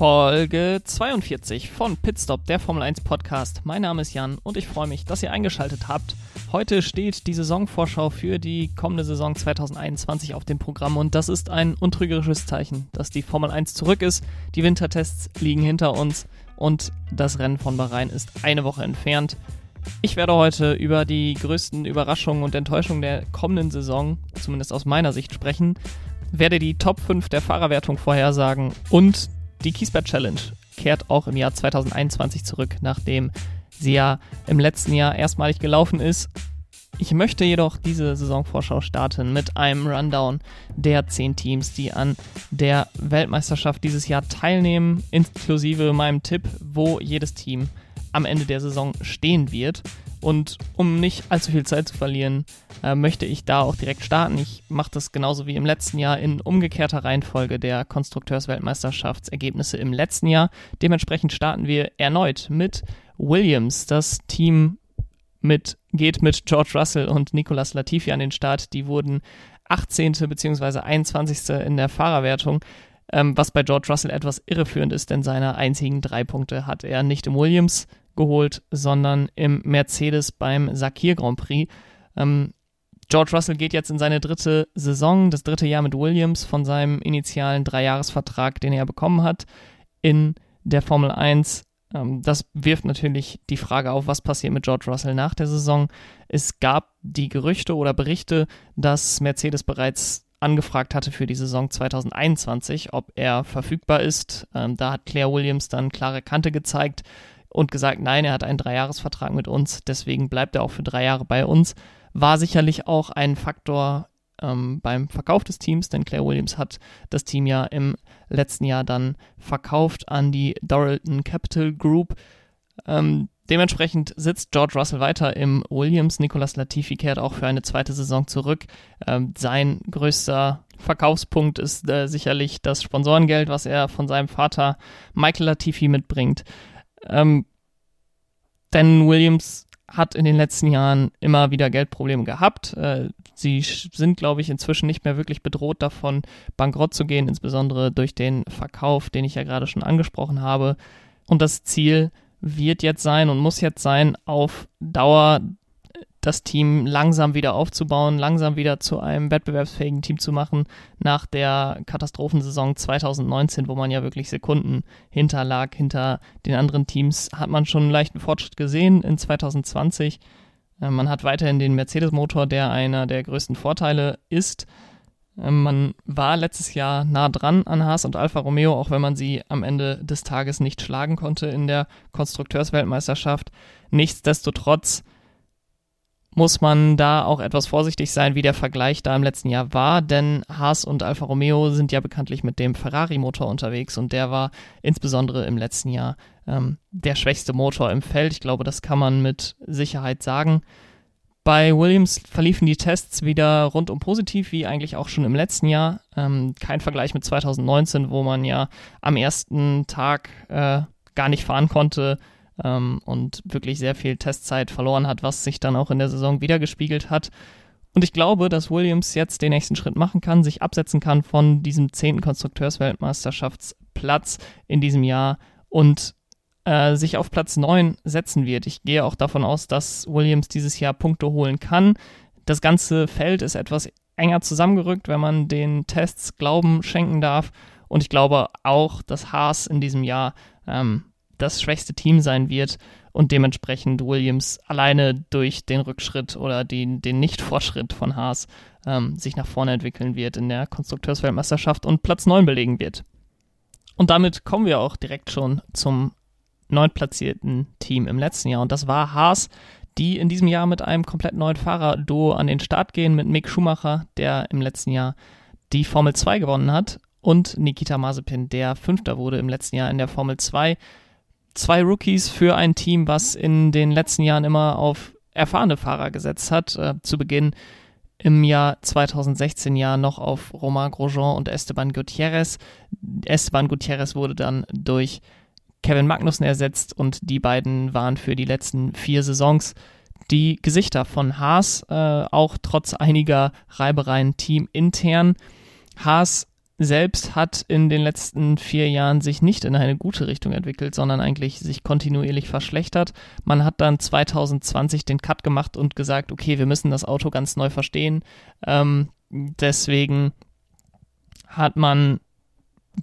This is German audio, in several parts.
Folge 42 von Pitstop, der Formel 1 Podcast. Mein Name ist Jan und ich freue mich, dass ihr eingeschaltet habt. Heute steht die Saisonvorschau für die kommende Saison 2021 auf dem Programm und das ist ein untrügerisches Zeichen, dass die Formel 1 zurück ist. Die Wintertests liegen hinter uns und das Rennen von Bahrain ist eine Woche entfernt. Ich werde heute über die größten Überraschungen und Enttäuschungen der kommenden Saison, zumindest aus meiner Sicht, sprechen, werde die Top 5 der Fahrerwertung vorhersagen und die Kiesbett Challenge kehrt auch im Jahr 2021 zurück, nachdem sie ja im letzten Jahr erstmalig gelaufen ist. Ich möchte jedoch diese Saisonvorschau starten mit einem Rundown der zehn Teams, die an der Weltmeisterschaft dieses Jahr teilnehmen, inklusive meinem Tipp, wo jedes Team am Ende der Saison stehen wird. Und um nicht allzu viel Zeit zu verlieren, äh, möchte ich da auch direkt starten. Ich mache das genauso wie im letzten Jahr in umgekehrter Reihenfolge der Konstrukteursweltmeisterschaftsergebnisse im letzten Jahr. Dementsprechend starten wir erneut mit Williams. Das Team mit, geht mit George Russell und Nicolas Latifi an den Start. Die wurden 18. bzw. 21. in der Fahrerwertung ähm, was bei George Russell etwas irreführend ist, denn seine einzigen drei Punkte hat er nicht im Williams geholt, sondern im Mercedes beim Sakir Grand Prix. Ähm, George Russell geht jetzt in seine dritte Saison, das dritte Jahr mit Williams von seinem initialen Dreijahresvertrag, den er bekommen hat, in der Formel 1. Ähm, das wirft natürlich die Frage auf, was passiert mit George Russell nach der Saison. Es gab die Gerüchte oder Berichte, dass Mercedes bereits angefragt hatte für die Saison 2021, ob er verfügbar ist. Ähm, da hat Claire Williams dann klare Kante gezeigt und gesagt, nein, er hat einen Dreijahresvertrag mit uns, deswegen bleibt er auch für drei Jahre bei uns. War sicherlich auch ein Faktor ähm, beim Verkauf des Teams, denn Claire Williams hat das Team ja im letzten Jahr dann verkauft an die Doralton Capital Group. Ähm, dementsprechend sitzt George Russell weiter im Williams. Nicolas Latifi kehrt auch für eine zweite Saison zurück. Ähm, sein größter Verkaufspunkt ist äh, sicherlich das Sponsorengeld, was er von seinem Vater Michael Latifi mitbringt. Ähm, denn Williams hat in den letzten Jahren immer wieder Geldprobleme gehabt. Äh, sie sind, glaube ich, inzwischen nicht mehr wirklich bedroht davon, bankrott zu gehen, insbesondere durch den Verkauf, den ich ja gerade schon angesprochen habe. Und das Ziel wird jetzt sein und muss jetzt sein, auf Dauer das Team langsam wieder aufzubauen, langsam wieder zu einem wettbewerbsfähigen Team zu machen nach der Katastrophensaison 2019, wo man ja wirklich Sekunden hinterlag. Hinter den anderen Teams hat man schon einen leichten Fortschritt gesehen in 2020. Äh, man hat weiterhin den Mercedes-Motor, der einer der größten Vorteile ist. Äh, man war letztes Jahr nah dran an Haas und Alfa Romeo, auch wenn man sie am Ende des Tages nicht schlagen konnte in der Konstrukteursweltmeisterschaft. Nichtsdestotrotz muss man da auch etwas vorsichtig sein, wie der Vergleich da im letzten Jahr war, denn Haas und Alfa Romeo sind ja bekanntlich mit dem Ferrari-Motor unterwegs und der war insbesondere im letzten Jahr ähm, der schwächste Motor im Feld. Ich glaube, das kann man mit Sicherheit sagen. Bei Williams verliefen die Tests wieder rundum positiv, wie eigentlich auch schon im letzten Jahr. Ähm, kein Vergleich mit 2019, wo man ja am ersten Tag äh, gar nicht fahren konnte ähm, und wirklich sehr viel Testzeit verloren hat, was sich dann auch in der Saison wiedergespiegelt hat. Und ich glaube, dass Williams jetzt den nächsten Schritt machen kann, sich absetzen kann von diesem zehnten Konstrukteursweltmeisterschaftsplatz in diesem Jahr und äh, sich auf Platz 9 setzen wird. Ich gehe auch davon aus, dass Williams dieses Jahr Punkte holen kann. Das ganze Feld ist etwas enger zusammengerückt, wenn man den Tests Glauben schenken darf. Und ich glaube auch, dass Haas in diesem Jahr ähm, das schwächste Team sein wird und dementsprechend Williams alleine durch den Rückschritt oder den, den Nicht-Fortschritt von Haas ähm, sich nach vorne entwickeln wird in der Konstrukteursweltmeisterschaft und Platz 9 belegen wird. Und damit kommen wir auch direkt schon zum neuntplatzierten Team im letzten Jahr und das war Haas, die in diesem Jahr mit einem komplett neuen Fahrer-Duo an den Start gehen, mit Mick Schumacher, der im letzten Jahr die Formel 2 gewonnen hat, und Nikita Mazepin, der Fünfter wurde im letzten Jahr in der Formel 2 zwei Rookies für ein Team, was in den letzten Jahren immer auf erfahrene Fahrer gesetzt hat. Äh, zu Beginn im Jahr 2016 ja noch auf Romain Grosjean und Esteban Gutierrez. Esteban Gutierrez wurde dann durch Kevin Magnussen ersetzt und die beiden waren für die letzten vier Saisons die Gesichter von Haas, äh, auch trotz einiger Reibereien teamintern. Haas selbst hat in den letzten vier Jahren sich nicht in eine gute Richtung entwickelt, sondern eigentlich sich kontinuierlich verschlechtert. Man hat dann 2020 den Cut gemacht und gesagt, okay, wir müssen das Auto ganz neu verstehen. Ähm, deswegen hat man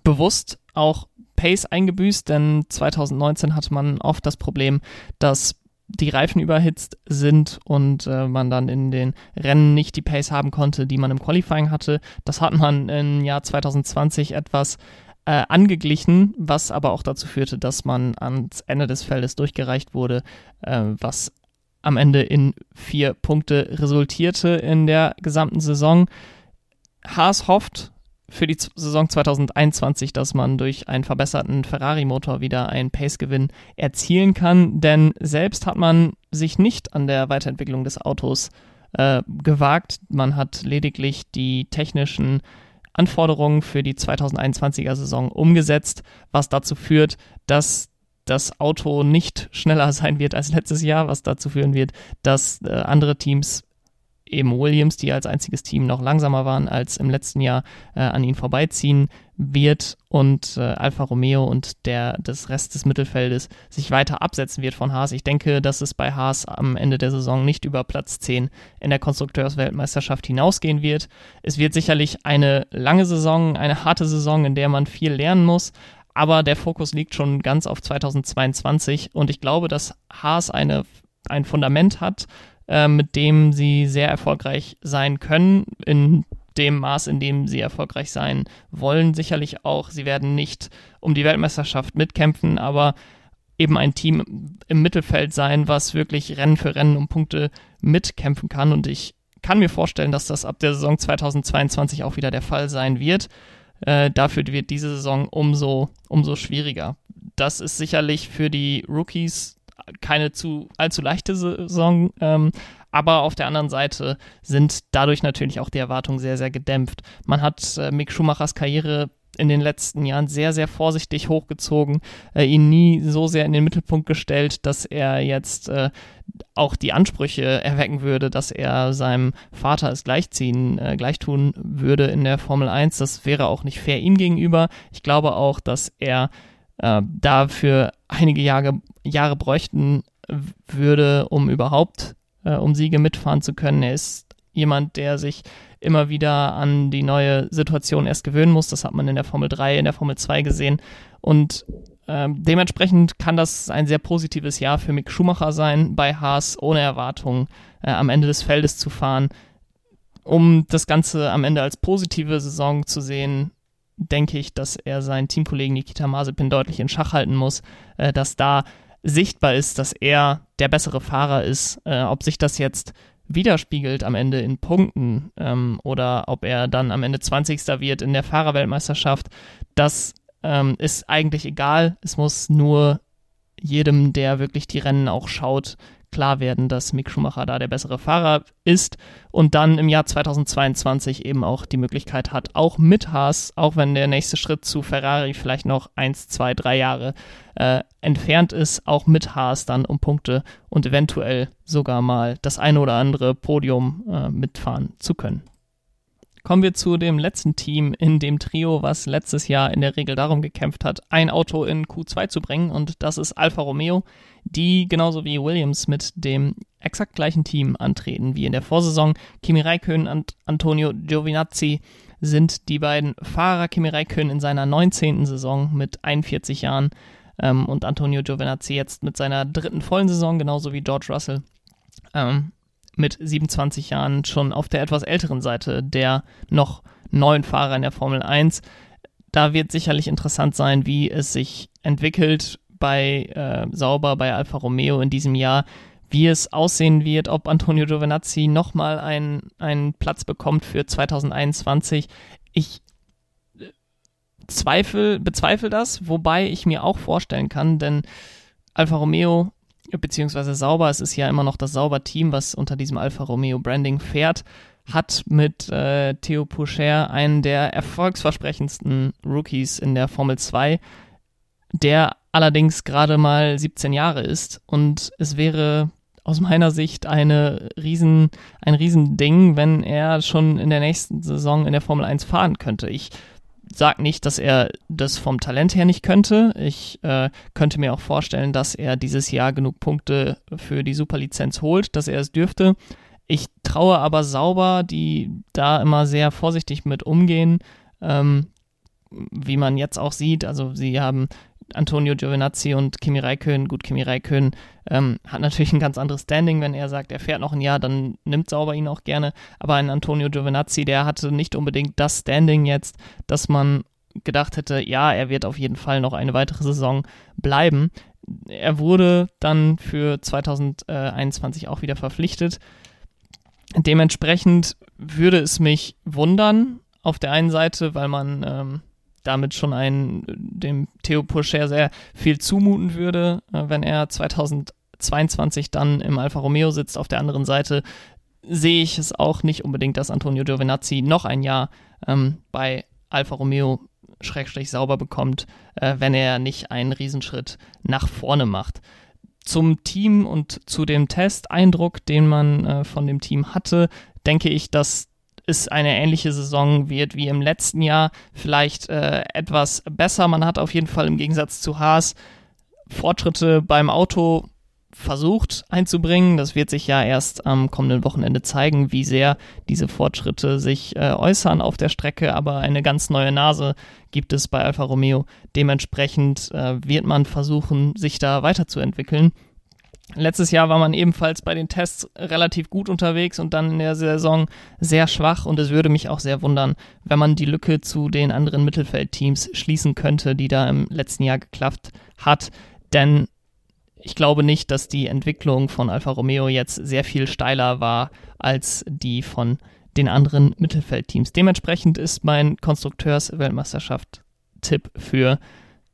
bewusst auch Pace eingebüßt, denn 2019 hatte man oft das Problem, dass die Reifen überhitzt sind und äh, man dann in den Rennen nicht die Pace haben konnte, die man im Qualifying hatte. Das hat man im Jahr 2020 etwas äh, angeglichen, was aber auch dazu führte, dass man ans Ende des Feldes durchgereicht wurde, äh, was am Ende in vier Punkte resultierte in der gesamten Saison. Haas hofft, für die Saison 2021, dass man durch einen verbesserten Ferrari-Motor wieder einen Pace-Gewinn erzielen kann, denn selbst hat man sich nicht an der Weiterentwicklung des Autos äh, gewagt. Man hat lediglich die technischen Anforderungen für die 2021er Saison umgesetzt, was dazu führt, dass das Auto nicht schneller sein wird als letztes Jahr, was dazu führen wird, dass äh, andere Teams eben Williams, die als einziges Team noch langsamer waren als im letzten Jahr, äh, an ihn vorbeiziehen wird und äh, Alfa Romeo und der des Rest des Mittelfeldes sich weiter absetzen wird von Haas. Ich denke, dass es bei Haas am Ende der Saison nicht über Platz 10 in der Konstrukteursweltmeisterschaft hinausgehen wird. Es wird sicherlich eine lange Saison, eine harte Saison, in der man viel lernen muss, aber der Fokus liegt schon ganz auf 2022 und ich glaube, dass Haas eine, ein Fundament hat, äh, mit dem sie sehr erfolgreich sein können, in dem Maß, in dem sie erfolgreich sein wollen. Sicherlich auch, sie werden nicht um die Weltmeisterschaft mitkämpfen, aber eben ein Team im Mittelfeld sein, was wirklich Rennen für Rennen um Punkte mitkämpfen kann. Und ich kann mir vorstellen, dass das ab der Saison 2022 auch wieder der Fall sein wird. Äh, dafür wird diese Saison umso, umso schwieriger. Das ist sicherlich für die Rookies keine zu allzu leichte Saison, ähm, aber auf der anderen Seite sind dadurch natürlich auch die Erwartungen sehr, sehr gedämpft. Man hat äh, Mick Schumachers Karriere in den letzten Jahren sehr, sehr vorsichtig hochgezogen, äh, ihn nie so sehr in den Mittelpunkt gestellt, dass er jetzt äh, auch die Ansprüche erwecken würde, dass er seinem Vater es gleichziehen, äh, gleichtun würde in der Formel 1. Das wäre auch nicht fair ihm gegenüber. Ich glaube auch, dass er äh, dafür einige Jahre, Jahre bräuchten würde, um überhaupt äh, um Siege mitfahren zu können. Er ist jemand, der sich immer wieder an die neue Situation erst gewöhnen muss. Das hat man in der Formel 3, in der Formel 2 gesehen. Und äh, dementsprechend kann das ein sehr positives Jahr für Mick Schumacher sein, bei Haas ohne Erwartung äh, am Ende des Feldes zu fahren. Um das Ganze am Ende als positive Saison zu sehen, denke ich, dass er seinen Teamkollegen Nikita Mazepin deutlich in Schach halten muss, äh, dass da sichtbar ist, dass er der bessere Fahrer ist. Äh, ob sich das jetzt widerspiegelt am Ende in Punkten ähm, oder ob er dann am Ende 20. wird in der Fahrerweltmeisterschaft, das ähm, ist eigentlich egal. Es muss nur jedem, der wirklich die Rennen auch schaut, klar werden, dass Mick Schumacher da der bessere Fahrer ist und dann im Jahr 2022 eben auch die Möglichkeit hat, auch mit Haas, auch wenn der nächste Schritt zu Ferrari vielleicht noch eins, zwei, drei Jahre äh, entfernt ist, auch mit Haas dann um Punkte und eventuell sogar mal das eine oder andere Podium äh, mitfahren zu können. Kommen wir zu dem letzten Team in dem Trio, was letztes Jahr in der Regel darum gekämpft hat, ein Auto in Q2 zu bringen und das ist Alfa Romeo, die genauso wie Williams mit dem exakt gleichen Team antreten wie in der Vorsaison. Kimi Räikkönen und Antonio Giovinazzi sind die beiden Fahrer. Kimi Räikkönen in seiner 19. Saison mit 41 Jahren ähm, und Antonio Giovinazzi jetzt mit seiner dritten vollen Saison, genauso wie George Russell. Ähm, mit 27 Jahren schon auf der etwas älteren Seite der noch neuen Fahrer in der Formel 1. Da wird sicherlich interessant sein, wie es sich entwickelt bei äh, Sauber, bei Alfa Romeo in diesem Jahr, wie es aussehen wird, ob Antonio Giovinazzi nochmal einen, Platz bekommt für 2021. Ich äh, zweifel, bezweifle das, wobei ich mir auch vorstellen kann, denn Alfa Romeo beziehungsweise Sauber, es ist ja immer noch das Sauber-Team, was unter diesem Alfa Romeo Branding fährt, hat mit äh, Theo Poucher einen der erfolgsversprechendsten Rookies in der Formel 2, der allerdings gerade mal 17 Jahre ist und es wäre aus meiner Sicht eine riesen, ein Riesending, wenn er schon in der nächsten Saison in der Formel 1 fahren könnte. Ich sage nicht, dass er das vom Talent her nicht könnte. Ich äh, könnte mir auch vorstellen, dass er dieses Jahr genug Punkte für die Superlizenz holt, dass er es dürfte. Ich traue aber sauber, die da immer sehr vorsichtig mit umgehen, ähm, wie man jetzt auch sieht. Also sie haben Antonio Giovinazzi und Kimi Räikkönen. Gut, Kimi Räikkönen ähm, hat natürlich ein ganz anderes Standing. Wenn er sagt, er fährt noch ein Jahr, dann nimmt Sauber ihn auch gerne. Aber ein Antonio Giovinazzi, der hatte nicht unbedingt das Standing jetzt, dass man gedacht hätte, ja, er wird auf jeden Fall noch eine weitere Saison bleiben. Er wurde dann für 2021 auch wieder verpflichtet. Dementsprechend würde es mich wundern, auf der einen Seite, weil man ähm, damit schon einen, dem Theo Pocher sehr viel zumuten würde, äh, wenn er 2022 dann im Alfa Romeo sitzt. Auf der anderen Seite sehe ich es auch nicht unbedingt, dass Antonio Giovinazzi noch ein Jahr ähm, bei Alfa Romeo schrägstrich sauber bekommt, äh, wenn er nicht einen Riesenschritt nach vorne macht. Zum Team und zu dem Testeindruck, den man äh, von dem Team hatte, denke ich, dass es eine ähnliche Saison wird wie im letzten Jahr. Vielleicht äh, etwas besser. Man hat auf jeden Fall im Gegensatz zu Haas Fortschritte beim Auto versucht einzubringen. Das wird sich ja erst am kommenden Wochenende zeigen, wie sehr diese Fortschritte sich äh, äußern auf der Strecke. Aber eine ganz neue Nase gibt es bei Alfa Romeo. Dementsprechend äh, wird man versuchen, sich da weiterzuentwickeln. Letztes Jahr war man ebenfalls bei den Tests relativ gut unterwegs und dann in der Saison sehr schwach und es würde mich auch sehr wundern, wenn man die Lücke zu den anderen Mittelfeldteams schließen könnte, die da im letzten Jahr geklappt hat. Denn ich glaube nicht, dass die Entwicklung von Alfa Romeo jetzt sehr viel steiler war als die von den anderen Mittelfeldteams. Dementsprechend ist mein Konstrukteurs-Weltmeisterschaft-Tipp für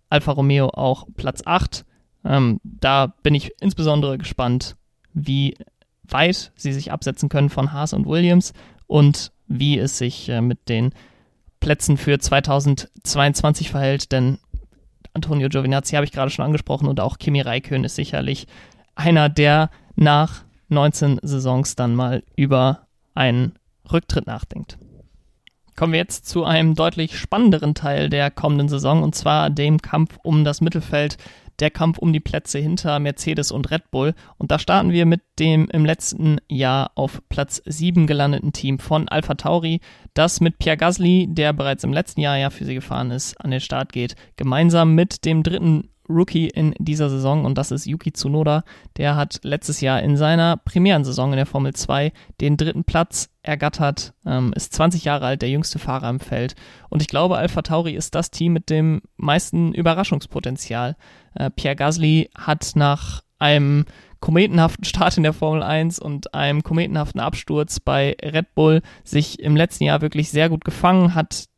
Alfa Romeo auch Platz 8 ähm, da bin ich insbesondere gespannt, wie weit sie sich absetzen können von Haas und Williams und wie es sich äh, mit den Plätzen für 2022 verhält, denn Antonio Giovinazzi habe ich gerade schon angesprochen und auch Kimi Räikkönen ist sicherlich einer, der nach 19 Saisons dann mal über einen Rücktritt nachdenkt. Kommen wir jetzt zu einem deutlich spannenderen Teil der kommenden Saison und zwar dem Kampf um das Mittelfeld der Kampf um die Plätze hinter Mercedes und Red Bull. Und da starten wir mit dem im letzten Jahr auf Platz 7 gelandeten Team von Alpha Tauri, das mit Pierre Gasly, der bereits im letzten Jahr ja für sie gefahren ist, an den Start geht, gemeinsam mit dem dritten Rookie in dieser Saison und das ist Yuki Tsunoda. Der hat letztes Jahr in seiner Premierensaison in der Formel 2 den dritten Platz ergattert, ähm, ist 20 Jahre alt, der jüngste Fahrer im Feld. Und ich glaube, Alpha Tauri ist das Team mit dem meisten Überraschungspotenzial. Äh, Pierre Gasly hat nach einem kometenhaften Start in der Formel 1 und einem kometenhaften Absturz bei Red Bull sich im letzten Jahr wirklich sehr gut gefangen, hat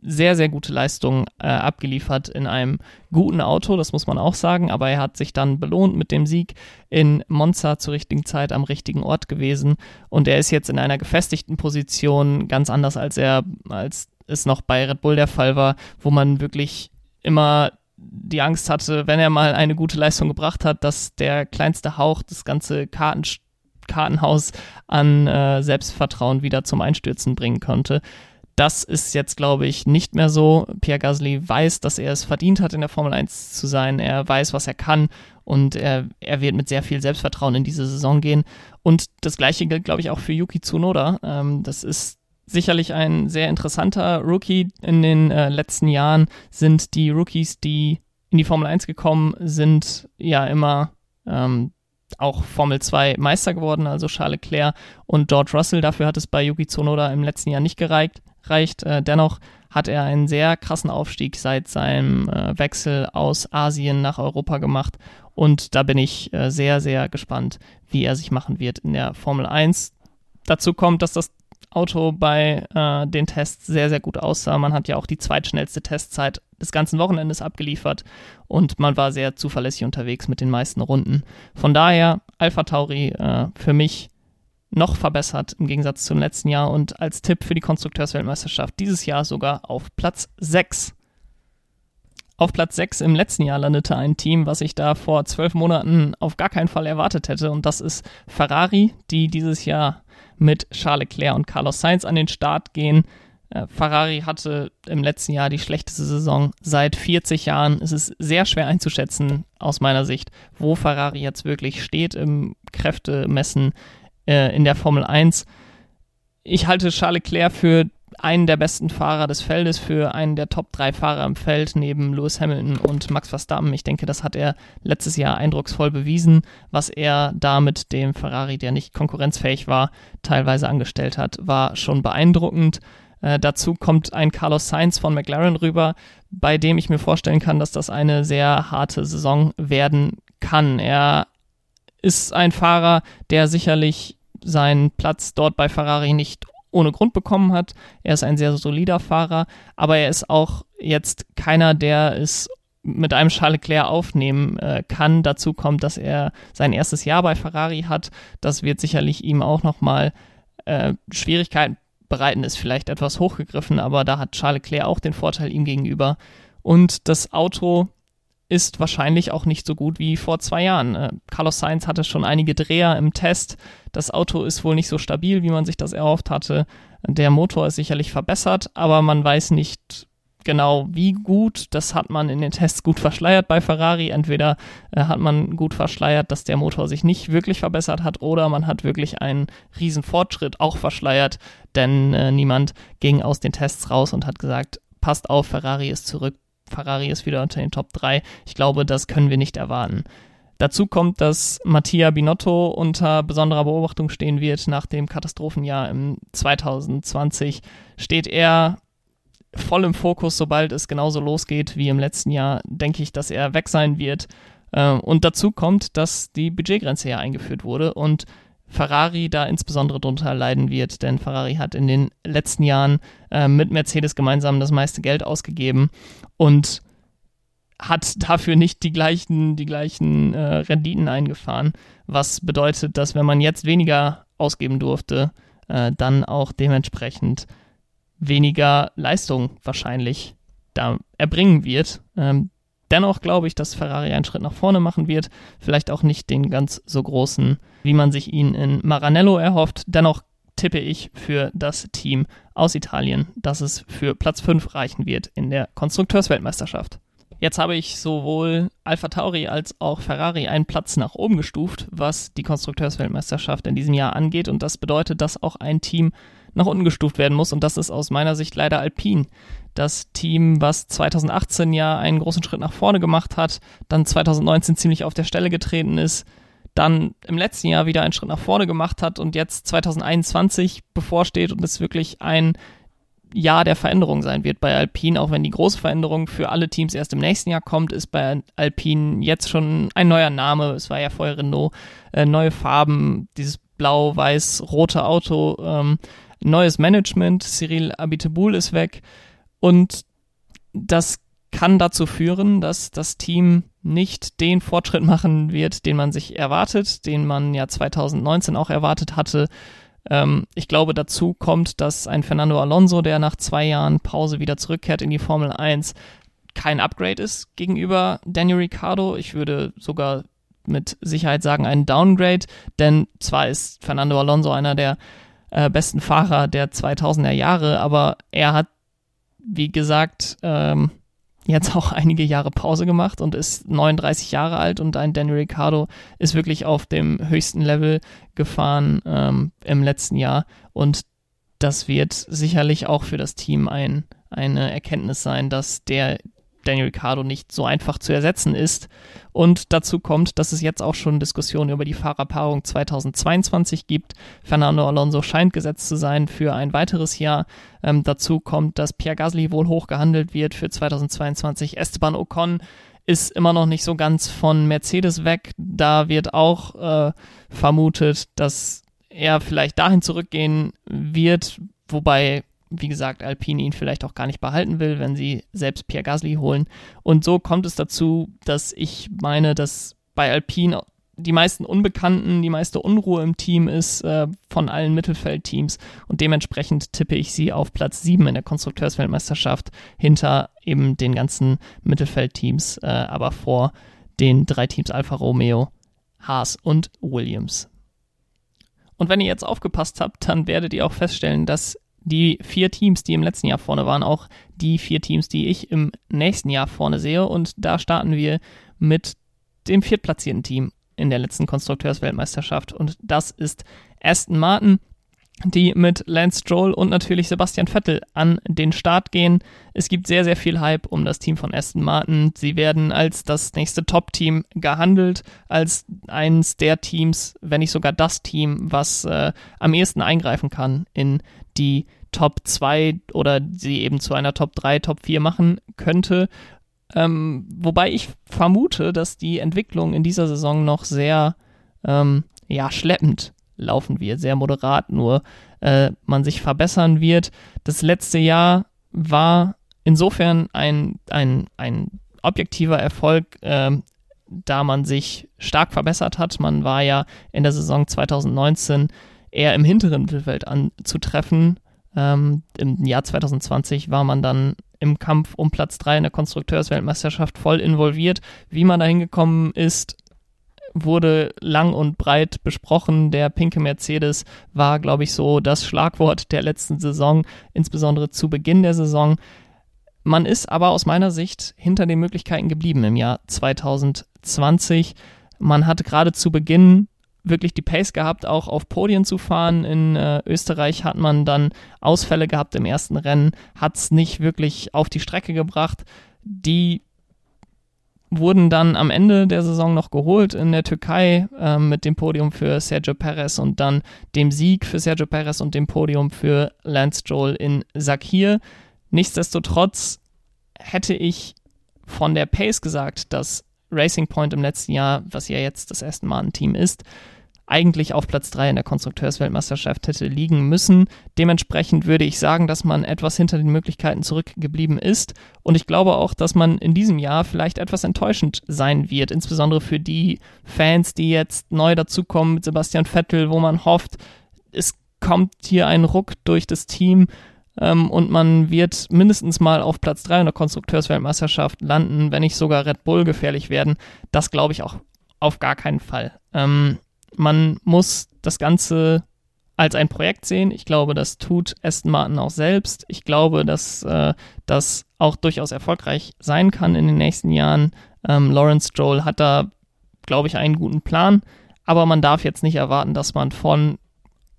sehr, sehr gute Leistungen äh, abgeliefert in einem guten Auto, das muss man auch sagen, aber er hat sich dann belohnt mit dem Sieg in Monza zur richtigen Zeit am richtigen Ort gewesen und er ist jetzt in einer gefestigten Position, ganz anders als er, als es noch bei Red Bull der Fall war, wo man wirklich immer die Angst hatte, wenn er mal eine gute Leistung gebracht hat, dass der kleinste Hauch das ganze Karten Kartenhaus an äh, Selbstvertrauen wieder zum Einstürzen bringen konnte. Das ist jetzt, glaube ich, nicht mehr so. Pierre Gasly weiß, dass er es verdient hat, in der Formel 1 zu sein. Er weiß, was er kann und er, er wird mit sehr viel Selbstvertrauen in diese Saison gehen. Und das Gleiche gilt, glaube ich, auch für Yuki Tsunoda. Ähm, das ist sicherlich ein sehr interessanter Rookie. In den äh, letzten Jahren sind die Rookies, die in die Formel 1 gekommen sind, ja immer ähm, auch Formel 2 Meister geworden, also Charles Leclerc und George Russell. Dafür hat es bei Yuki Tsunoda im letzten Jahr nicht gereicht reicht. Äh, dennoch hat er einen sehr krassen Aufstieg seit seinem äh, Wechsel aus Asien nach Europa gemacht. Und da bin ich äh, sehr, sehr gespannt, wie er sich machen wird in der Formel 1. Dazu kommt, dass das Auto bei äh, den Tests sehr, sehr gut aussah. Man hat ja auch die zweitschnellste Testzeit des ganzen Wochenendes abgeliefert und man war sehr zuverlässig unterwegs mit den meisten Runden. Von daher, Alpha Tauri äh, für mich noch verbessert im Gegensatz zum letzten Jahr und als Tipp für die Konstrukteursweltmeisterschaft dieses Jahr sogar auf Platz 6. Auf Platz 6 im letzten Jahr landete ein Team, was ich da vor zwölf Monaten auf gar keinen Fall erwartet hätte und das ist Ferrari, die dieses Jahr mit Charles Leclerc und Carlos Sainz an den Start gehen. Äh, Ferrari hatte im letzten Jahr die schlechteste Saison seit 40 Jahren. Es ist sehr schwer einzuschätzen aus meiner Sicht, wo Ferrari jetzt wirklich steht im Kräftemessen äh, in der Formel 1. Ich halte Charles Leclerc für einen der besten Fahrer des Feldes, für einen der Top 3 Fahrer im Feld neben Lewis Hamilton und Max Verstappen. Ich denke, das hat er letztes Jahr eindrucksvoll bewiesen, was er da mit dem Ferrari, der nicht konkurrenzfähig war, teilweise angestellt hat, war schon beeindruckend. Äh, dazu kommt ein Carlos Sainz von McLaren rüber, bei dem ich mir vorstellen kann, dass das eine sehr harte Saison werden kann. Er ist ein Fahrer, der sicherlich seinen Platz dort bei Ferrari nicht ohne Grund bekommen hat. Er ist ein sehr solider Fahrer, aber er ist auch jetzt keiner, der es mit einem Charles Leclerc aufnehmen äh, kann. Dazu kommt, dass er sein erstes Jahr bei Ferrari hat. Das wird sicherlich ihm auch nochmal äh, Schwierigkeiten bereiten, ist vielleicht etwas hochgegriffen, aber da hat Charles Leclerc auch den Vorteil ihm gegenüber. Und das Auto ist wahrscheinlich auch nicht so gut wie vor zwei Jahren. Äh, Carlos Sainz hatte schon einige Dreher im Test. Das Auto ist wohl nicht so stabil, wie man sich das erhofft hatte. Der Motor ist sicherlich verbessert, aber man weiß nicht genau wie gut. Das hat man in den Tests gut verschleiert bei Ferrari. Entweder äh, hat man gut verschleiert, dass der Motor sich nicht wirklich verbessert hat, oder man hat wirklich einen riesen Fortschritt auch verschleiert, denn äh, niemand ging aus den Tests raus und hat gesagt, passt auf, Ferrari ist zurück Ferrari ist wieder unter den Top 3. Ich glaube, das können wir nicht erwarten. Dazu kommt, dass Mattia Binotto unter besonderer Beobachtung stehen wird. Nach dem Katastrophenjahr im 2020 steht er voll im Fokus, sobald es genauso losgeht wie im letzten Jahr, denke ich, dass er weg sein wird. Ähm, und dazu kommt, dass die Budgetgrenze ja eingeführt wurde und Ferrari da insbesondere drunter leiden wird, denn Ferrari hat in den letzten Jahren äh, mit Mercedes gemeinsam das meiste Geld ausgegeben und hat dafür nicht die gleichen, die gleichen äh, Renditen eingefahren, was bedeutet, dass wenn man jetzt weniger ausgeben durfte, äh, dann auch dementsprechend weniger Leistung wahrscheinlich da erbringen wird. Ähm, dennoch glaube ich, dass Ferrari einen Schritt nach vorne machen wird, vielleicht auch nicht den ganz so großen wie man sich ihn in Maranello erhofft. Dennoch tippe ich für das Team aus Italien, dass es für Platz 5 reichen wird in der Konstrukteursweltmeisterschaft. Jetzt habe ich sowohl Alpha Tauri als auch Ferrari einen Platz nach oben gestuft, was die Konstrukteursweltmeisterschaft in diesem Jahr angeht. Und das bedeutet, dass auch ein Team nach unten gestuft werden muss. Und das ist aus meiner Sicht leider Alpine. Das Team, was 2018 ja einen großen Schritt nach vorne gemacht hat, dann 2019 ziemlich auf der Stelle getreten ist, dann im letzten Jahr wieder einen Schritt nach vorne gemacht hat und jetzt 2021 bevorsteht und es wirklich ein Jahr der Veränderung sein wird bei Alpine, auch wenn die große Veränderung für alle Teams erst im nächsten Jahr kommt, ist bei Alpine jetzt schon ein neuer Name. Es war ja vorher Renault, äh, neue Farben, dieses blau-weiß-rote Auto, ähm, neues Management, Cyril Abiteboul ist weg und das kann dazu führen, dass das Team nicht den Fortschritt machen wird, den man sich erwartet, den man ja 2019 auch erwartet hatte. Ähm, ich glaube, dazu kommt, dass ein Fernando Alonso, der nach zwei Jahren Pause wieder zurückkehrt in die Formel 1, kein Upgrade ist gegenüber Daniel Ricciardo. Ich würde sogar mit Sicherheit sagen, ein Downgrade, denn zwar ist Fernando Alonso einer der äh, besten Fahrer der 2000er Jahre, aber er hat, wie gesagt, ähm, jetzt auch einige Jahre Pause gemacht und ist 39 Jahre alt und ein Daniel Ricciardo ist wirklich auf dem höchsten Level gefahren ähm, im letzten Jahr. Und das wird sicherlich auch für das Team ein, eine Erkenntnis sein, dass der Daniel Ricciardo nicht so einfach zu ersetzen ist. Und dazu kommt, dass es jetzt auch schon Diskussionen über die Fahrerpaarung 2022 gibt. Fernando Alonso scheint gesetzt zu sein für ein weiteres Jahr. Ähm, dazu kommt, dass Pierre Gasly wohl hoch gehandelt wird für 2022. Esteban Ocon ist immer noch nicht so ganz von Mercedes weg. Da wird auch äh, vermutet, dass er vielleicht dahin zurückgehen wird, wobei wie gesagt, Alpine ihn vielleicht auch gar nicht behalten will, wenn sie selbst Pierre Gasly holen. Und so kommt es dazu, dass ich meine, dass bei Alpine die meisten Unbekannten, die meiste Unruhe im Team ist äh, von allen Mittelfeldteams und dementsprechend tippe ich sie auf Platz 7 in der Konstrukteursweltmeisterschaft hinter eben den ganzen Mittelfeldteams, äh, aber vor den drei Teams Alfa Romeo, Haas und Williams. Und wenn ihr jetzt aufgepasst habt, dann werdet ihr auch feststellen, dass die vier Teams, die im letzten Jahr vorne waren, auch die vier Teams, die ich im nächsten Jahr vorne sehe. Und da starten wir mit dem viertplatzierten Team in der letzten Konstrukteursweltmeisterschaft. Und das ist Aston Martin die mit Lance Stroll und natürlich Sebastian Vettel an den Start gehen. Es gibt sehr, sehr viel Hype um das Team von Aston Martin. Sie werden als das nächste Top-Team gehandelt, als eines der Teams, wenn nicht sogar das Team, was äh, am ehesten eingreifen kann in die Top 2 oder sie eben zu einer Top 3, Top 4 machen könnte. Ähm, wobei ich vermute, dass die Entwicklung in dieser Saison noch sehr ähm, ja, schleppend laufen wird, sehr moderat nur äh, man sich verbessern wird. Das letzte Jahr war insofern ein, ein, ein objektiver Erfolg, äh, da man sich stark verbessert hat. Man war ja in der Saison 2019 eher im hinteren Mittelfeld anzutreffen. Ähm, Im Jahr 2020 war man dann im Kampf um Platz 3 in der Konstrukteursweltmeisterschaft voll involviert. Wie man da hingekommen ist, wurde lang und breit besprochen. Der pinke Mercedes war, glaube ich, so das Schlagwort der letzten Saison, insbesondere zu Beginn der Saison. Man ist aber aus meiner Sicht hinter den Möglichkeiten geblieben im Jahr 2020. Man hat gerade zu Beginn wirklich die Pace gehabt, auch auf Podien zu fahren. In äh, Österreich hat man dann Ausfälle gehabt im ersten Rennen, hat es nicht wirklich auf die Strecke gebracht. Die wurden dann am Ende der Saison noch geholt in der Türkei äh, mit dem Podium für Sergio Perez und dann dem Sieg für Sergio Perez und dem Podium für Lance Stroll in Sakir. Nichtsdestotrotz hätte ich von der Pace gesagt, dass Racing Point im letzten Jahr, was ja jetzt das erste Mal ein Team ist, eigentlich auf Platz 3 in der Konstrukteursweltmeisterschaft hätte liegen müssen. Dementsprechend würde ich sagen, dass man etwas hinter den Möglichkeiten zurückgeblieben ist. Und ich glaube auch, dass man in diesem Jahr vielleicht etwas enttäuschend sein wird, insbesondere für die Fans, die jetzt neu dazukommen mit Sebastian Vettel, wo man hofft, es kommt hier ein Ruck durch das Team. Ähm, und man wird mindestens mal auf Platz 3 in der Konstrukteursweltmeisterschaft landen, wenn nicht sogar Red Bull gefährlich werden. Das glaube ich auch auf gar keinen Fall. Ähm, man muss das Ganze als ein Projekt sehen. Ich glaube, das tut Aston Martin auch selbst. Ich glaube, dass äh, das auch durchaus erfolgreich sein kann in den nächsten Jahren. Ähm, Lawrence Stroll hat da, glaube ich, einen guten Plan. Aber man darf jetzt nicht erwarten, dass man von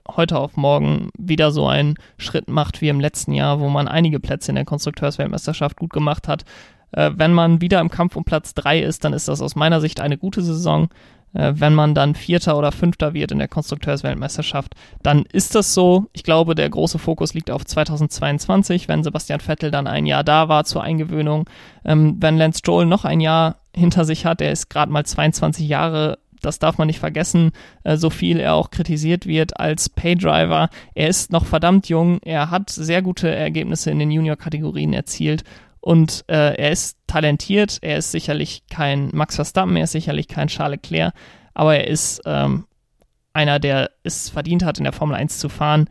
heute auf morgen wieder so einen Schritt macht wie im letzten Jahr, wo man einige Plätze in der Konstrukteursweltmeisterschaft gut gemacht hat. Äh, wenn man wieder im Kampf um Platz 3 ist, dann ist das aus meiner Sicht eine gute Saison. Äh, wenn man dann Vierter oder Fünfter wird in der Konstrukteursweltmeisterschaft, dann ist das so. Ich glaube, der große Fokus liegt auf 2022, wenn Sebastian Vettel dann ein Jahr da war zur Eingewöhnung. Ähm, wenn Lance Stroll noch ein Jahr hinter sich hat, er ist gerade mal 22 Jahre das darf man nicht vergessen, äh, so viel er auch kritisiert wird als Paydriver. Er ist noch verdammt jung, er hat sehr gute Ergebnisse in den Junior-Kategorien erzielt und äh, er ist talentiert, er ist sicherlich kein Max Verstappen, er ist sicherlich kein Charles Leclerc, aber er ist ähm, einer, der es verdient hat, in der Formel 1 zu fahren.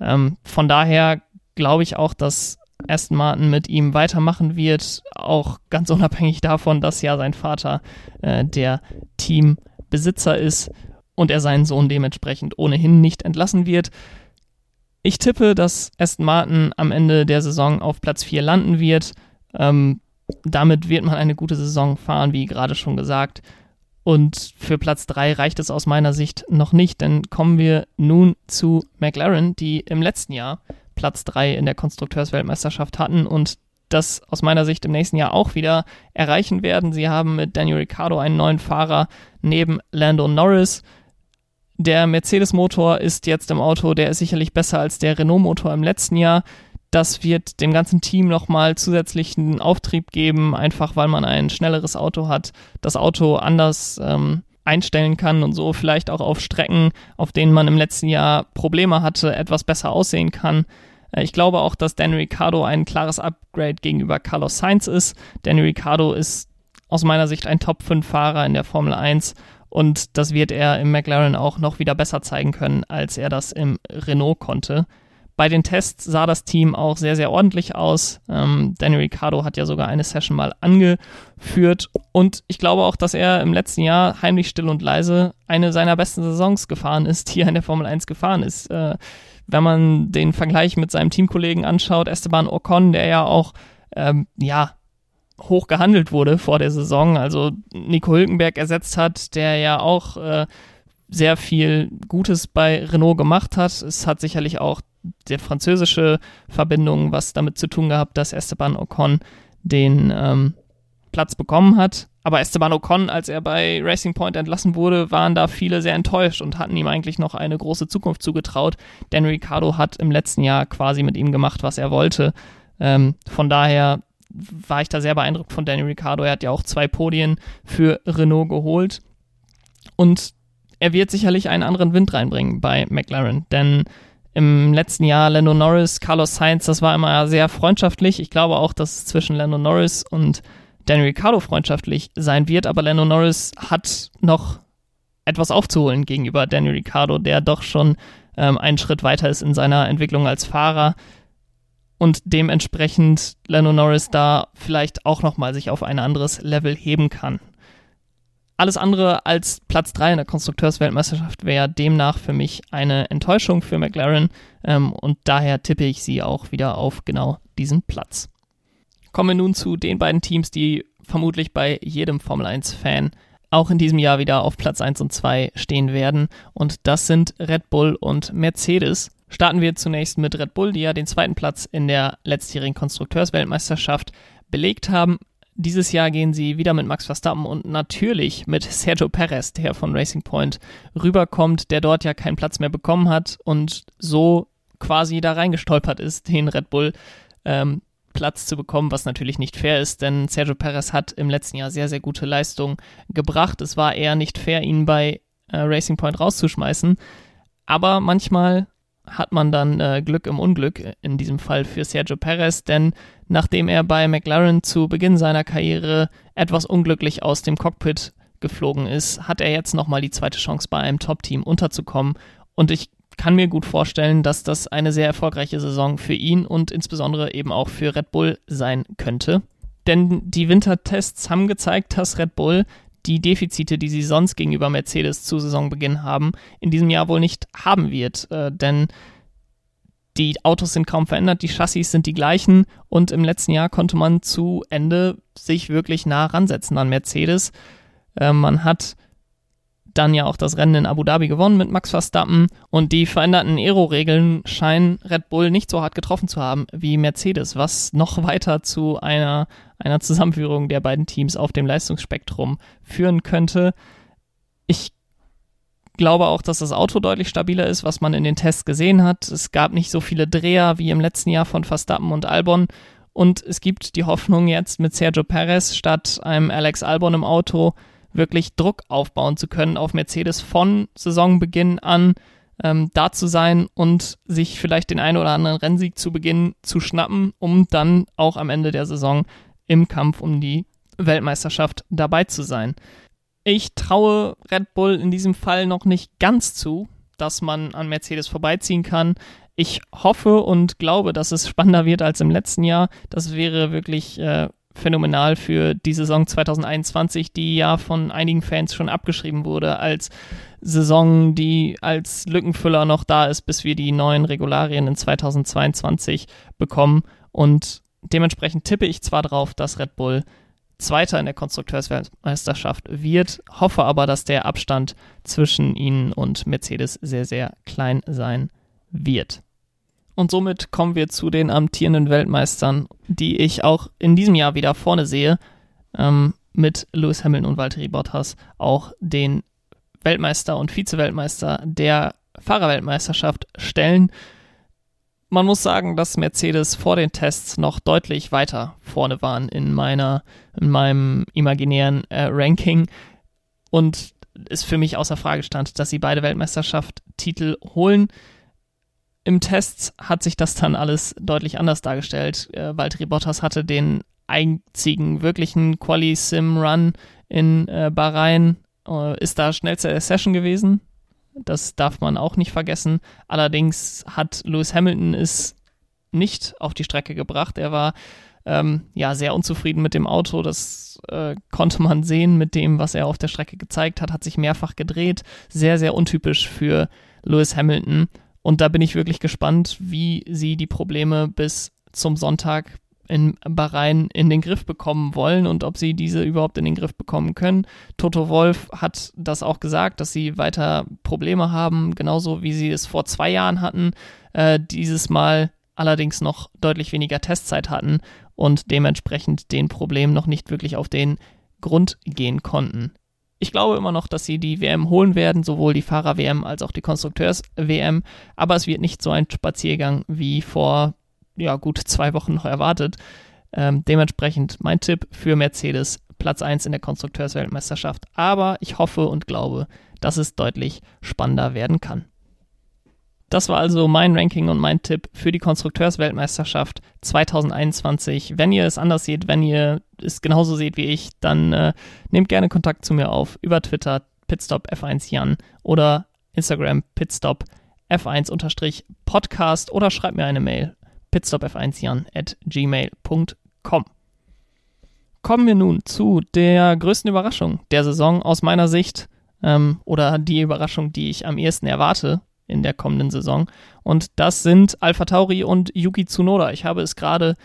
Ähm, von daher glaube ich auch, dass Aston Martin mit ihm weitermachen wird, auch ganz unabhängig davon, dass ja sein Vater äh, der Teambesitzer ist und er seinen Sohn dementsprechend ohnehin nicht entlassen wird. Ich tippe, dass Aston Martin am Ende der Saison auf Platz 4 landen wird. Ähm, damit wird man eine gute Saison fahren, wie gerade schon gesagt. Und für Platz 3 reicht es aus meiner Sicht noch nicht, denn kommen wir nun zu McLaren, die im letzten Jahr Platz 3 in der Konstrukteursweltmeisterschaft hatten und das aus meiner Sicht im nächsten Jahr auch wieder erreichen werden. Sie haben mit Daniel Ricciardo einen neuen Fahrer neben Lando Norris. Der Mercedes-Motor ist jetzt im Auto, der ist sicherlich besser als der Renault-Motor im letzten Jahr. Das wird dem ganzen Team nochmal zusätzlichen Auftrieb geben, einfach weil man ein schnelleres Auto hat, das Auto anders ähm, einstellen kann und so vielleicht auch auf Strecken, auf denen man im letzten Jahr Probleme hatte, etwas besser aussehen kann. Äh, ich glaube auch, dass Danny Ricciardo ein klares Upgrade gegenüber Carlos Sainz ist. Danny Ricciardo ist aus meiner Sicht ein Top-5-Fahrer in der Formel 1 und das wird er im McLaren auch noch wieder besser zeigen können, als er das im Renault konnte. Bei den Tests sah das Team auch sehr, sehr ordentlich aus. Ähm, Danny Ricciardo hat ja sogar eine Session mal angeführt. Und ich glaube auch, dass er im letzten Jahr heimlich still und leise eine seiner besten Saisons gefahren ist, die er in der Formel 1 gefahren ist. Äh, wenn man den Vergleich mit seinem Teamkollegen anschaut, Esteban Ocon, der ja auch, ähm, ja, hoch gehandelt wurde vor der Saison, also Nico Hülkenberg ersetzt hat, der ja auch äh, sehr viel Gutes bei Renault gemacht hat. Es hat sicherlich auch der französische Verbindung was damit zu tun gehabt, dass Esteban Ocon den ähm, Platz bekommen hat. Aber Esteban Ocon, als er bei Racing Point entlassen wurde, waren da viele sehr enttäuscht und hatten ihm eigentlich noch eine große Zukunft zugetraut. Denn Ricardo hat im letzten Jahr quasi mit ihm gemacht, was er wollte. Ähm, von daher war ich da sehr beeindruckt von Danny Ricciardo. Er hat ja auch zwei Podien für Renault geholt. Und er wird sicherlich einen anderen Wind reinbringen bei McLaren, denn im letzten Jahr Lando Norris, Carlos Sainz, das war immer sehr freundschaftlich. Ich glaube auch, dass es zwischen Lando Norris und Danny Ricciardo freundschaftlich sein wird, aber Lando Norris hat noch etwas aufzuholen gegenüber Danny Ricciardo, der doch schon ähm, einen Schritt weiter ist in seiner Entwicklung als Fahrer und dementsprechend Lando Norris da vielleicht auch nochmal sich auf ein anderes Level heben kann. Alles andere als Platz 3 in der Konstrukteursweltmeisterschaft wäre demnach für mich eine Enttäuschung für McLaren ähm, und daher tippe ich sie auch wieder auf genau diesen Platz. Kommen wir nun zu den beiden Teams, die vermutlich bei jedem Formel 1-Fan auch in diesem Jahr wieder auf Platz 1 und 2 stehen werden und das sind Red Bull und Mercedes. Starten wir zunächst mit Red Bull, die ja den zweiten Platz in der letztjährigen Konstrukteursweltmeisterschaft belegt haben. Dieses Jahr gehen sie wieder mit Max Verstappen und natürlich mit Sergio Perez, der von Racing Point rüberkommt, der dort ja keinen Platz mehr bekommen hat und so quasi da reingestolpert ist, den Red Bull ähm, Platz zu bekommen, was natürlich nicht fair ist, denn Sergio Perez hat im letzten Jahr sehr, sehr gute Leistungen gebracht. Es war eher nicht fair, ihn bei äh, Racing Point rauszuschmeißen. Aber manchmal hat man dann äh, Glück im Unglück, in diesem Fall für Sergio Perez, denn nachdem er bei McLaren zu Beginn seiner Karriere etwas unglücklich aus dem Cockpit geflogen ist, hat er jetzt nochmal die zweite Chance bei einem Top-Team unterzukommen und ich kann mir gut vorstellen, dass das eine sehr erfolgreiche Saison für ihn und insbesondere eben auch für Red Bull sein könnte. Denn die Wintertests haben gezeigt, dass Red Bull die Defizite, die sie sonst gegenüber Mercedes zu Saisonbeginn haben, in diesem Jahr wohl nicht haben wird. Äh, denn die Autos sind kaum verändert, die Chassis sind die gleichen und im letzten Jahr konnte man zu Ende sich wirklich nah ransetzen an Mercedes. Äh, man hat dann ja auch das Rennen in Abu Dhabi gewonnen mit Max Verstappen und die veränderten Aero-Regeln scheinen Red Bull nicht so hart getroffen zu haben wie Mercedes, was noch weiter zu einer, einer Zusammenführung der beiden Teams auf dem Leistungsspektrum führen könnte. Ich glaube auch, dass das Auto deutlich stabiler ist, was man in den Tests gesehen hat. Es gab nicht so viele Dreher wie im letzten Jahr von Verstappen und Albon. Und es gibt die Hoffnung jetzt mit Sergio Perez statt einem Alex Albon im Auto wirklich Druck aufbauen zu können auf Mercedes von Saisonbeginn an ähm, da zu sein und sich vielleicht den einen oder anderen Rennsieg zu Beginn zu schnappen, um dann auch am Ende der Saison im Kampf um die Weltmeisterschaft dabei zu sein. Ich traue Red Bull in diesem Fall noch nicht ganz zu, dass man an Mercedes vorbeiziehen kann. Ich hoffe und glaube, dass es spannender wird als im letzten Jahr. Das wäre wirklich äh, phänomenal für die Saison 2021, die ja von einigen Fans schon abgeschrieben wurde als Saison, die als Lückenfüller noch da ist, bis wir die neuen Regularien in 2022 bekommen. Und dementsprechend tippe ich zwar drauf, dass Red Bull Zweiter in der Konstrukteursweltmeisterschaft wird, hoffe aber, dass der Abstand zwischen ihnen und Mercedes sehr, sehr klein sein wird. Und somit kommen wir zu den amtierenden Weltmeistern, die ich auch in diesem Jahr wieder vorne sehe, ähm, mit Lewis Hamilton und Valtteri Bottas, auch den Weltmeister und Vize-Weltmeister der Fahrerweltmeisterschaft stellen. Man muss sagen, dass Mercedes vor den Tests noch deutlich weiter vorne waren in meiner, in meinem imaginären äh, Ranking und es für mich außer Frage stand, dass sie beide Weltmeisterschaft-Titel holen. Im Test hat sich das dann alles deutlich anders dargestellt. Äh, Valtteri Bottas hatte den einzigen wirklichen Quali-Sim-Run in äh, Bahrain, äh, ist da schnellster der Session gewesen. Das darf man auch nicht vergessen. Allerdings hat Lewis Hamilton es nicht auf die Strecke gebracht. Er war ähm, ja sehr unzufrieden mit dem Auto. Das äh, konnte man sehen mit dem, was er auf der Strecke gezeigt hat. Hat sich mehrfach gedreht. Sehr, sehr untypisch für Lewis Hamilton. und da bin ich wirklich gespannt, wie sie die Probleme bis zum Sonntag in Bahrain in den Griff bekommen wollen und ob sie diese überhaupt in den Griff bekommen können. Toto Wolf hat das auch gesagt, dass sie weiter Probleme haben, genauso wie sie es vor zwei Jahren hatten. Äh, dieses Mal allerdings noch deutlich weniger Testzeit hatten und dementsprechend den Problem noch nicht wirklich auf den Grund gehen konnten. Ich glaube immer noch, dass sie die WM holen werden, sowohl die Fahrer-WM als auch die Konstrukteurs-WM, aber es wird nicht so ein Spaziergang wie vor ja, gut zwei Wochen noch erwartet. Ähm, dementsprechend mein Tipp für Mercedes, Platz 1 in der Konstrukteursweltmeisterschaft. Aber ich hoffe und glaube, dass es deutlich spannender werden kann. Das war also mein Ranking und mein Tipp für die Konstrukteursweltmeisterschaft 2021. Wenn ihr es anders seht, wenn ihr es genauso seht wie ich, dann äh, nehmt gerne Kontakt zu mir auf über Twitter Pitstop F1 Jan oder Instagram Pitstop F1-Podcast oder schreibt mir eine Mail pitstopf1jan at gmail.com. Kommen wir nun zu der größten Überraschung der Saison aus meiner Sicht ähm, oder die Überraschung, die ich am ehesten erwarte in der kommenden Saison. Und das sind Alpha Tauri und Yuki Tsunoda. Ich habe es gerade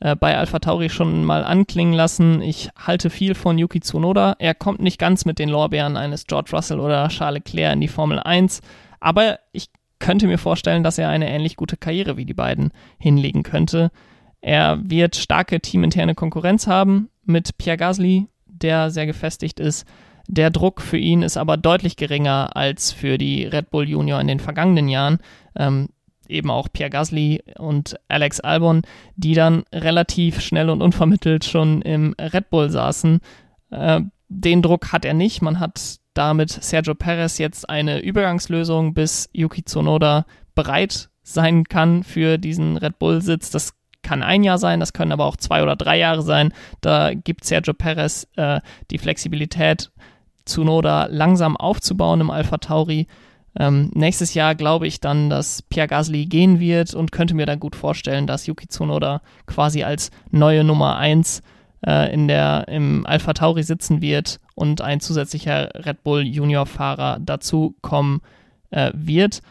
äh, bei Alpha Tauri schon mal anklingen lassen. Ich halte viel von Yuki Tsunoda. Er kommt nicht ganz mit den Lorbeeren eines George Russell oder Charles Leclerc in die Formel 1, aber ich könnte mir vorstellen, dass er eine ähnlich gute Karriere wie die beiden hinlegen könnte. Er wird starke teaminterne Konkurrenz haben mit Pierre Gasly, der sehr gefestigt ist. Der Druck für ihn ist aber deutlich geringer als für die Red Bull Junior in den vergangenen Jahren. Ähm, eben auch Pierre Gasly und Alex Albon, die dann relativ schnell und unvermittelt schon im Red Bull saßen. Äh, den Druck hat er nicht. Man hat damit Sergio Perez jetzt eine Übergangslösung, bis Yuki Tsunoda bereit sein kann für diesen Red Bull-Sitz. Das kann ein Jahr sein, das können aber auch zwei oder drei Jahre sein. Da gibt Sergio Perez äh, die Flexibilität, Tsunoda langsam aufzubauen im Alpha Tauri. Ähm, nächstes Jahr glaube ich dann, dass Pierre Gasly gehen wird und könnte mir dann gut vorstellen, dass Yuki Tsunoda quasi als neue Nummer 1 äh, in der, im Alpha Tauri sitzen wird und ein zusätzlicher Red Bull Junior Fahrer dazu kommen äh, wird.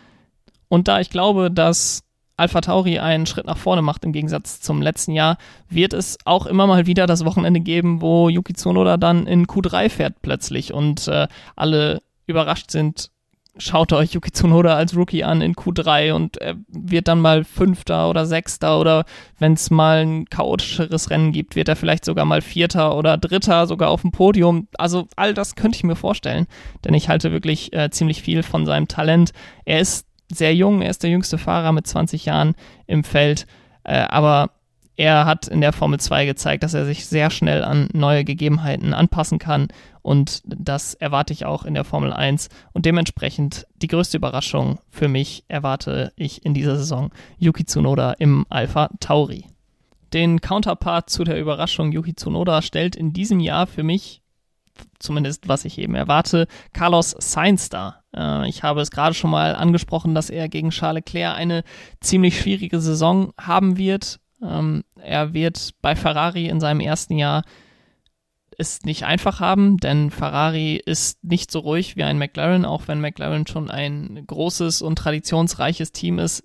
Und da ich glaube, dass Alpha Tauri einen Schritt nach vorne macht im Gegensatz zum letzten Jahr, wird es auch immer mal wieder das Wochenende geben, wo Yuki Tsunoda dann in Q3 fährt plötzlich und äh, alle überrascht sind, schaut euch Yuki Tsunoda als Rookie an in Q3 und er wird dann mal Fünfter oder Sechster oder wenn es mal ein chaotischeres Rennen gibt, wird er vielleicht sogar mal Vierter oder Dritter, sogar auf dem Podium. Also all das könnte ich mir vorstellen, denn ich halte wirklich äh, ziemlich viel von seinem Talent. Er ist sehr jung, er ist der jüngste Fahrer mit 20 Jahren im Feld, äh, aber er hat in der Formel 2 gezeigt, dass er sich sehr schnell an neue Gegebenheiten anpassen kann und das erwarte ich auch in der Formel 1 und dementsprechend die größte Überraschung für mich erwarte ich in dieser Saison Yuki Tsunoda im Alpha Tauri. Den Counterpart zu der Überraschung Yuki Tsunoda stellt in diesem Jahr für mich zumindest was ich eben erwarte, Carlos Sainz da. Äh, ich habe es gerade schon mal angesprochen, dass er gegen Charles Leclerc eine ziemlich schwierige Saison haben wird. Ähm, er wird bei Ferrari in seinem ersten Jahr es nicht einfach haben, denn Ferrari ist nicht so ruhig wie ein McLaren, auch wenn McLaren schon ein großes und traditionsreiches Team ist.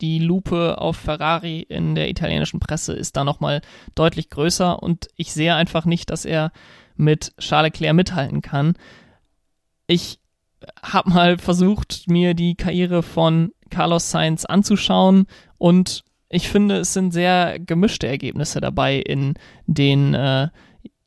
Die Lupe auf Ferrari in der italienischen Presse ist da nochmal deutlich größer und ich sehe einfach nicht, dass er mit Charles Leclerc mithalten kann. Ich habe mal versucht, mir die Karriere von Carlos Sainz anzuschauen und ich finde, es sind sehr gemischte Ergebnisse dabei in den äh,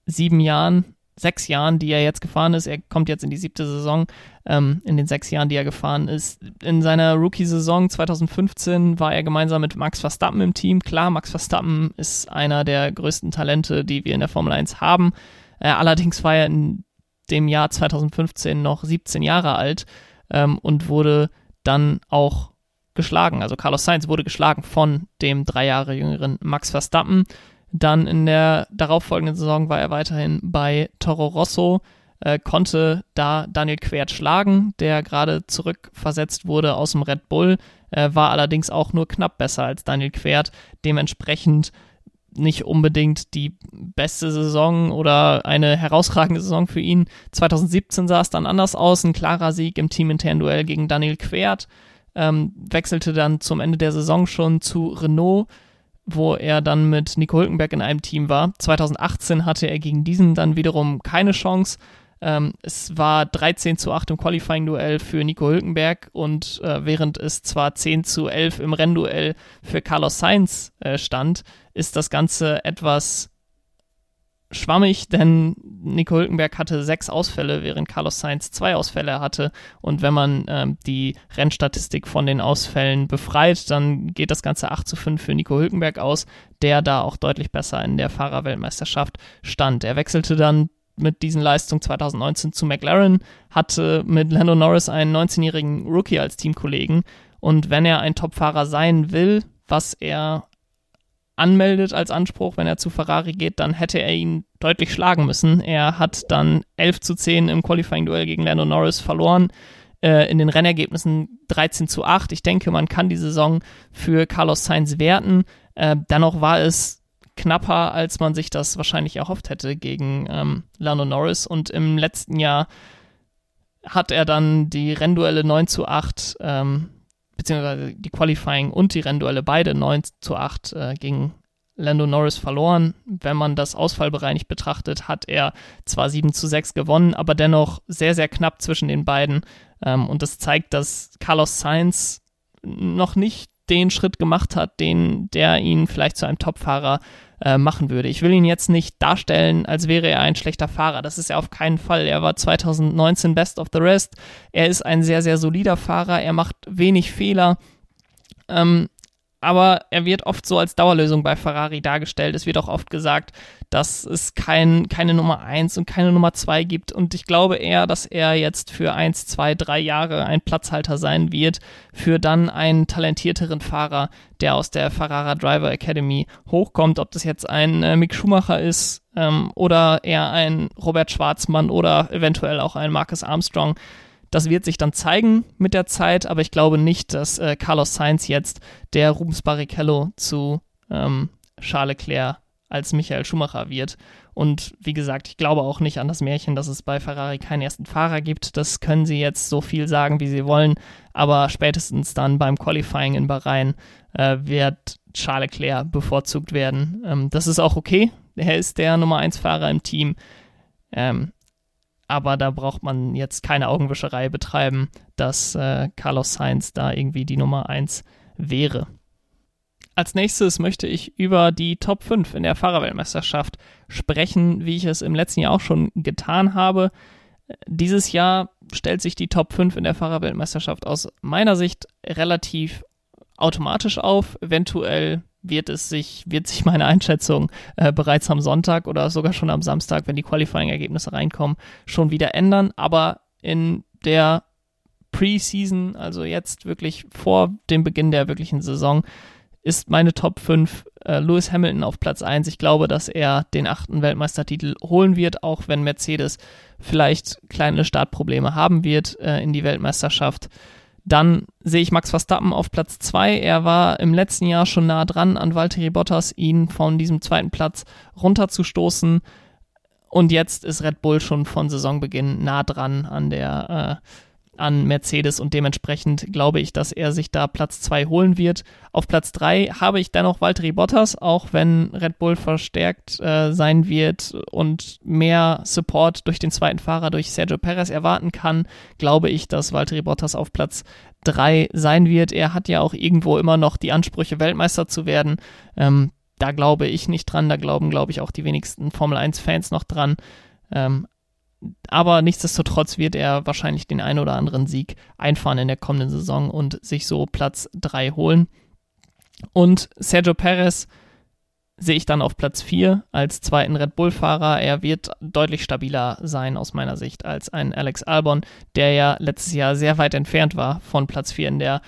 sieben Jahren, sechs Jahren, die er jetzt gefahren ist. Er kommt jetzt in die siebte Saison. Ähm, in den sechs Jahren, die er gefahren ist. In seiner Rookie-Saison 2015 war er gemeinsam mit Max Verstappen im Team. Klar, Max Verstappen ist einer der größten Talente, die wir in der Formel 1 haben. Äh, allerdings war er in dem Jahr 2015 noch 17 Jahre alt ähm, und wurde dann auch geschlagen. Also Carlos Sainz wurde geschlagen von dem drei Jahre jüngeren Max Verstappen. Dann in der darauffolgenden Saison war er weiterhin bei Toro Rosso, äh, konnte da Daniel Quert schlagen, der gerade zurückversetzt wurde aus dem Red Bull, äh, war allerdings auch nur knapp besser als Daniel Quert. Dementsprechend nicht unbedingt die beste Saison oder eine herausragende Saison für ihn. 2017 sah es dann anders aus, ein klarer Sieg im teaminternen Duell gegen Daniel Quert ähm, wechselte dann zum Ende der Saison schon zu Renault, wo er dann mit Nico Hülkenberg in einem Team war. 2018 hatte er gegen diesen dann wiederum keine Chance. Ähm, es war 13 zu 8 im Qualifying-Duell für Nico Hülkenberg und äh, während es zwar 10 zu 11 im Rennduell für Carlos Sainz äh, stand, ist das Ganze etwas schwammig, denn Nico Hülkenberg hatte sechs Ausfälle, während Carlos Sainz zwei Ausfälle hatte. Und wenn man ähm, die Rennstatistik von den Ausfällen befreit, dann geht das Ganze 8 zu 5 für Nico Hülkenberg aus, der da auch deutlich besser in der Fahrerweltmeisterschaft stand. Er wechselte dann mit diesen Leistungen 2019 zu McLaren, hatte mit Lando Norris einen 19-jährigen Rookie als Teamkollegen. Und wenn er ein Topfahrer sein will, was er anmeldet als Anspruch, wenn er zu Ferrari geht, dann hätte er ihn deutlich schlagen müssen. Er hat dann 11 zu 10 im Qualifying-Duell gegen Lando Norris verloren. Äh, in den Rennergebnissen 13 zu 8. Ich denke, man kann die Saison für Carlos Sainz werten. Äh, dennoch war es knapper, als man sich das wahrscheinlich erhofft hätte gegen ähm, Lando Norris. Und im letzten Jahr hat er dann die Rennduelle 9 zu 8 ähm, beziehungsweise die Qualifying und die Rennduelle beide 9 zu 8 äh, gegen Lando Norris verloren. Wenn man das ausfallbereinigt betrachtet, hat er zwar 7 zu 6 gewonnen, aber dennoch sehr, sehr knapp zwischen den beiden. Ähm, und das zeigt, dass Carlos Sainz noch nicht den Schritt gemacht hat, den der ihn vielleicht zu einem Topfahrer äh, machen würde. Ich will ihn jetzt nicht darstellen, als wäre er ein schlechter Fahrer. Das ist er auf keinen Fall. Er war 2019 Best of the Rest. Er ist ein sehr, sehr solider Fahrer. Er macht wenig Fehler. Ähm, aber er wird oft so als Dauerlösung bei Ferrari dargestellt. Es wird auch oft gesagt, dass es kein, keine Nummer 1 und keine Nummer 2 gibt. Und ich glaube eher, dass er jetzt für 1, 2, 3 Jahre ein Platzhalter sein wird, für dann einen talentierteren Fahrer, der aus der Ferrari Driver Academy hochkommt. Ob das jetzt ein äh, Mick Schumacher ist ähm, oder eher ein Robert Schwarzmann oder eventuell auch ein Marcus Armstrong. Das wird sich dann zeigen mit der Zeit, aber ich glaube nicht, dass äh, Carlos Sainz jetzt der Rubens Barrichello zu ähm, Charles Leclerc als Michael Schumacher wird. Und wie gesagt, ich glaube auch nicht an das Märchen, dass es bei Ferrari keinen ersten Fahrer gibt. Das können sie jetzt so viel sagen, wie sie wollen. Aber spätestens dann beim Qualifying in Bahrain äh, wird Charles Leclerc bevorzugt werden. Ähm, das ist auch okay. Er ist der Nummer 1 Fahrer im Team. Ähm, aber da braucht man jetzt keine Augenwischerei betreiben, dass äh, Carlos Sainz da irgendwie die Nummer 1 wäre. Als nächstes möchte ich über die Top 5 in der Fahrerweltmeisterschaft sprechen, wie ich es im letzten Jahr auch schon getan habe. Dieses Jahr stellt sich die Top 5 in der Fahrerweltmeisterschaft aus meiner Sicht relativ automatisch auf. Eventuell wird es sich, wird sich meine Einschätzung äh, bereits am Sonntag oder sogar schon am Samstag, wenn die Qualifying-Ergebnisse reinkommen, schon wieder ändern. Aber in der Preseason, also jetzt wirklich vor dem Beginn der wirklichen Saison, ist meine Top 5 äh, Lewis Hamilton auf Platz 1. Ich glaube, dass er den achten Weltmeistertitel holen wird, auch wenn Mercedes vielleicht kleine Startprobleme haben wird äh, in die Weltmeisterschaft. Dann sehe ich Max Verstappen auf Platz 2. Er war im letzten Jahr schon nah dran an Valtteri Bottas, ihn von diesem zweiten Platz runterzustoßen. Und jetzt ist Red Bull schon von Saisonbeginn nah dran an der äh, an Mercedes und dementsprechend glaube ich, dass er sich da Platz 2 holen wird. Auf Platz 3 habe ich dennoch Valtteri Bottas, auch wenn Red Bull verstärkt äh, sein wird und mehr Support durch den zweiten Fahrer, durch Sergio Perez erwarten kann, glaube ich, dass Valtteri Bottas auf Platz 3 sein wird. Er hat ja auch irgendwo immer noch die Ansprüche, Weltmeister zu werden. Ähm, da glaube ich nicht dran, da glauben, glaube ich, auch die wenigsten Formel 1-Fans noch dran. Ähm, aber nichtsdestotrotz wird er wahrscheinlich den einen oder anderen Sieg einfahren in der kommenden Saison und sich so Platz 3 holen. Und Sergio Perez sehe ich dann auf Platz 4 als zweiten Red Bull-Fahrer. Er wird deutlich stabiler sein aus meiner Sicht als ein Alex Albon, der ja letztes Jahr sehr weit entfernt war von Platz 4 in der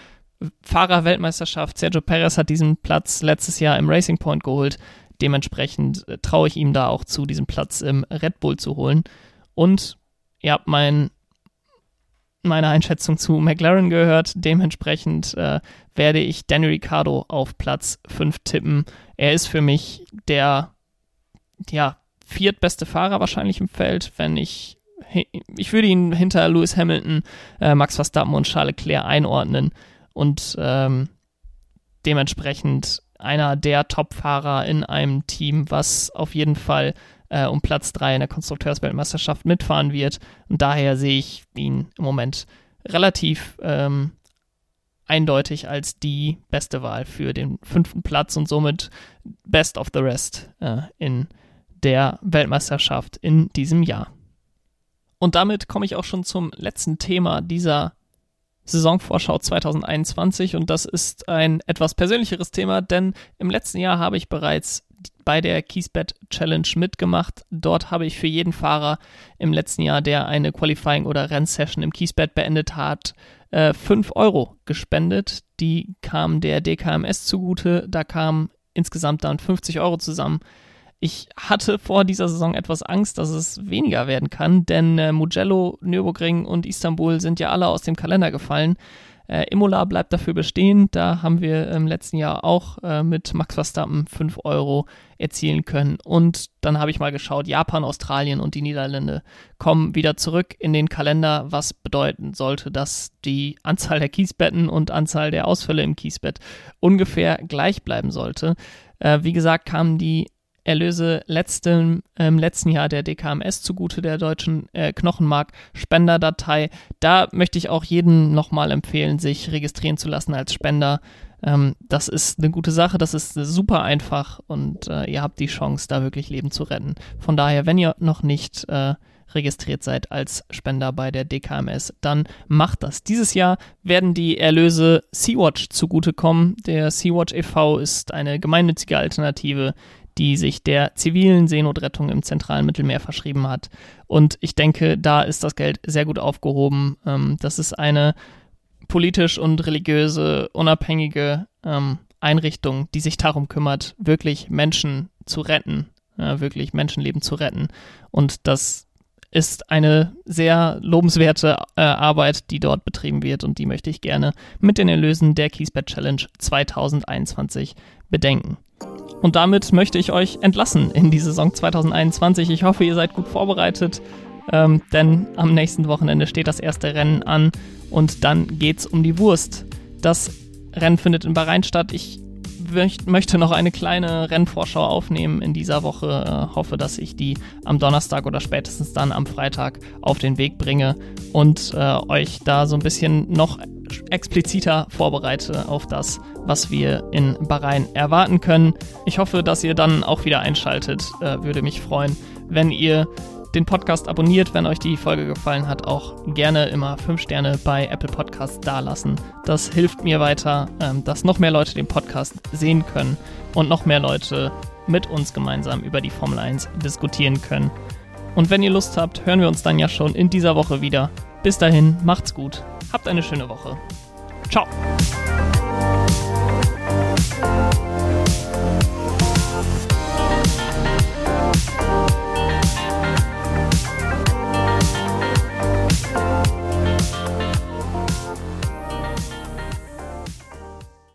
Fahrerweltmeisterschaft. Sergio Perez hat diesen Platz letztes Jahr im Racing Point geholt. Dementsprechend äh, traue ich ihm da auch zu, diesen Platz im Red Bull zu holen. Und ihr habt mein, meine Einschätzung zu McLaren gehört. Dementsprechend äh, werde ich Danny Ricciardo auf Platz 5 tippen. Er ist für mich der ja, viertbeste Fahrer wahrscheinlich im Feld, wenn ich ich würde ihn hinter Lewis Hamilton, äh, Max Verstappen und Charles Leclerc einordnen. und ähm, dementsprechend einer der Top-Fahrer in einem Team, was auf jeden Fall äh, um Platz 3 in der Konstrukteursweltmeisterschaft mitfahren wird. Und daher sehe ich ihn im Moment relativ ähm, eindeutig als die beste Wahl für den fünften Platz und somit Best of the Rest äh, in der Weltmeisterschaft in diesem Jahr. Und damit komme ich auch schon zum letzten Thema dieser Saisonvorschau 2021 und das ist ein etwas persönlicheres Thema, denn im letzten Jahr habe ich bereits bei der Kiesbett Challenge mitgemacht. Dort habe ich für jeden Fahrer im letzten Jahr, der eine Qualifying- oder Rennsession im Kiesbett beendet hat, äh, 5 Euro gespendet. Die kamen der DKMS zugute. Da kamen insgesamt dann 50 Euro zusammen. Ich hatte vor dieser Saison etwas Angst, dass es weniger werden kann, denn äh, Mugello, Nürburgring und Istanbul sind ja alle aus dem Kalender gefallen. Äh, Imola bleibt dafür bestehen. Da haben wir im letzten Jahr auch äh, mit Max Verstappen 5 Euro erzielen können. Und dann habe ich mal geschaut, Japan, Australien und die Niederlande kommen wieder zurück in den Kalender, was bedeuten sollte, dass die Anzahl der Kiesbetten und Anzahl der Ausfälle im Kiesbett ungefähr gleich bleiben sollte. Äh, wie gesagt, kamen die Erlöse letzten, ähm, letzten Jahr der DKMS zugute der deutschen äh, Knochenmark-Spenderdatei. Da möchte ich auch jedem nochmal empfehlen, sich registrieren zu lassen als Spender. Ähm, das ist eine gute Sache, das ist super einfach und äh, ihr habt die Chance, da wirklich Leben zu retten. Von daher, wenn ihr noch nicht äh, registriert seid als Spender bei der DKMS, dann macht das. Dieses Jahr werden die Erlöse Sea-Watch zugutekommen. Der Sea-Watch e.V. ist eine gemeinnützige Alternative, die sich der zivilen Seenotrettung im zentralen Mittelmeer verschrieben hat. Und ich denke, da ist das Geld sehr gut aufgehoben. Ähm, das ist eine politisch und religiöse, unabhängige ähm, Einrichtung, die sich darum kümmert, wirklich Menschen zu retten, äh, wirklich Menschenleben zu retten. Und das ist eine sehr lobenswerte äh, Arbeit, die dort betrieben wird und die möchte ich gerne mit den Erlösen der Kiesbett Challenge 2021 bedenken. Und damit möchte ich euch entlassen in die Saison 2021. Ich hoffe, ihr seid gut vorbereitet, ähm, denn am nächsten Wochenende steht das erste Rennen an und dann geht's um die Wurst. Das Rennen findet in Bahrain statt. Ich möchte noch eine kleine Rennvorschau aufnehmen in dieser Woche. Äh, hoffe, dass ich die am Donnerstag oder spätestens dann am Freitag auf den Weg bringe und äh, euch da so ein bisschen noch expliziter vorbereite auf das, was wir in Bahrain erwarten können. Ich hoffe, dass ihr dann auch wieder einschaltet. Äh, würde mich freuen, wenn ihr den Podcast abonniert, wenn euch die Folge gefallen hat, auch gerne immer 5 Sterne bei Apple Podcasts dalassen. Das hilft mir weiter, ähm, dass noch mehr Leute den Podcast sehen können und noch mehr Leute mit uns gemeinsam über die Formel 1 diskutieren können. Und wenn ihr Lust habt, hören wir uns dann ja schon in dieser Woche wieder. Bis dahin, macht's gut, habt eine schöne Woche. Ciao.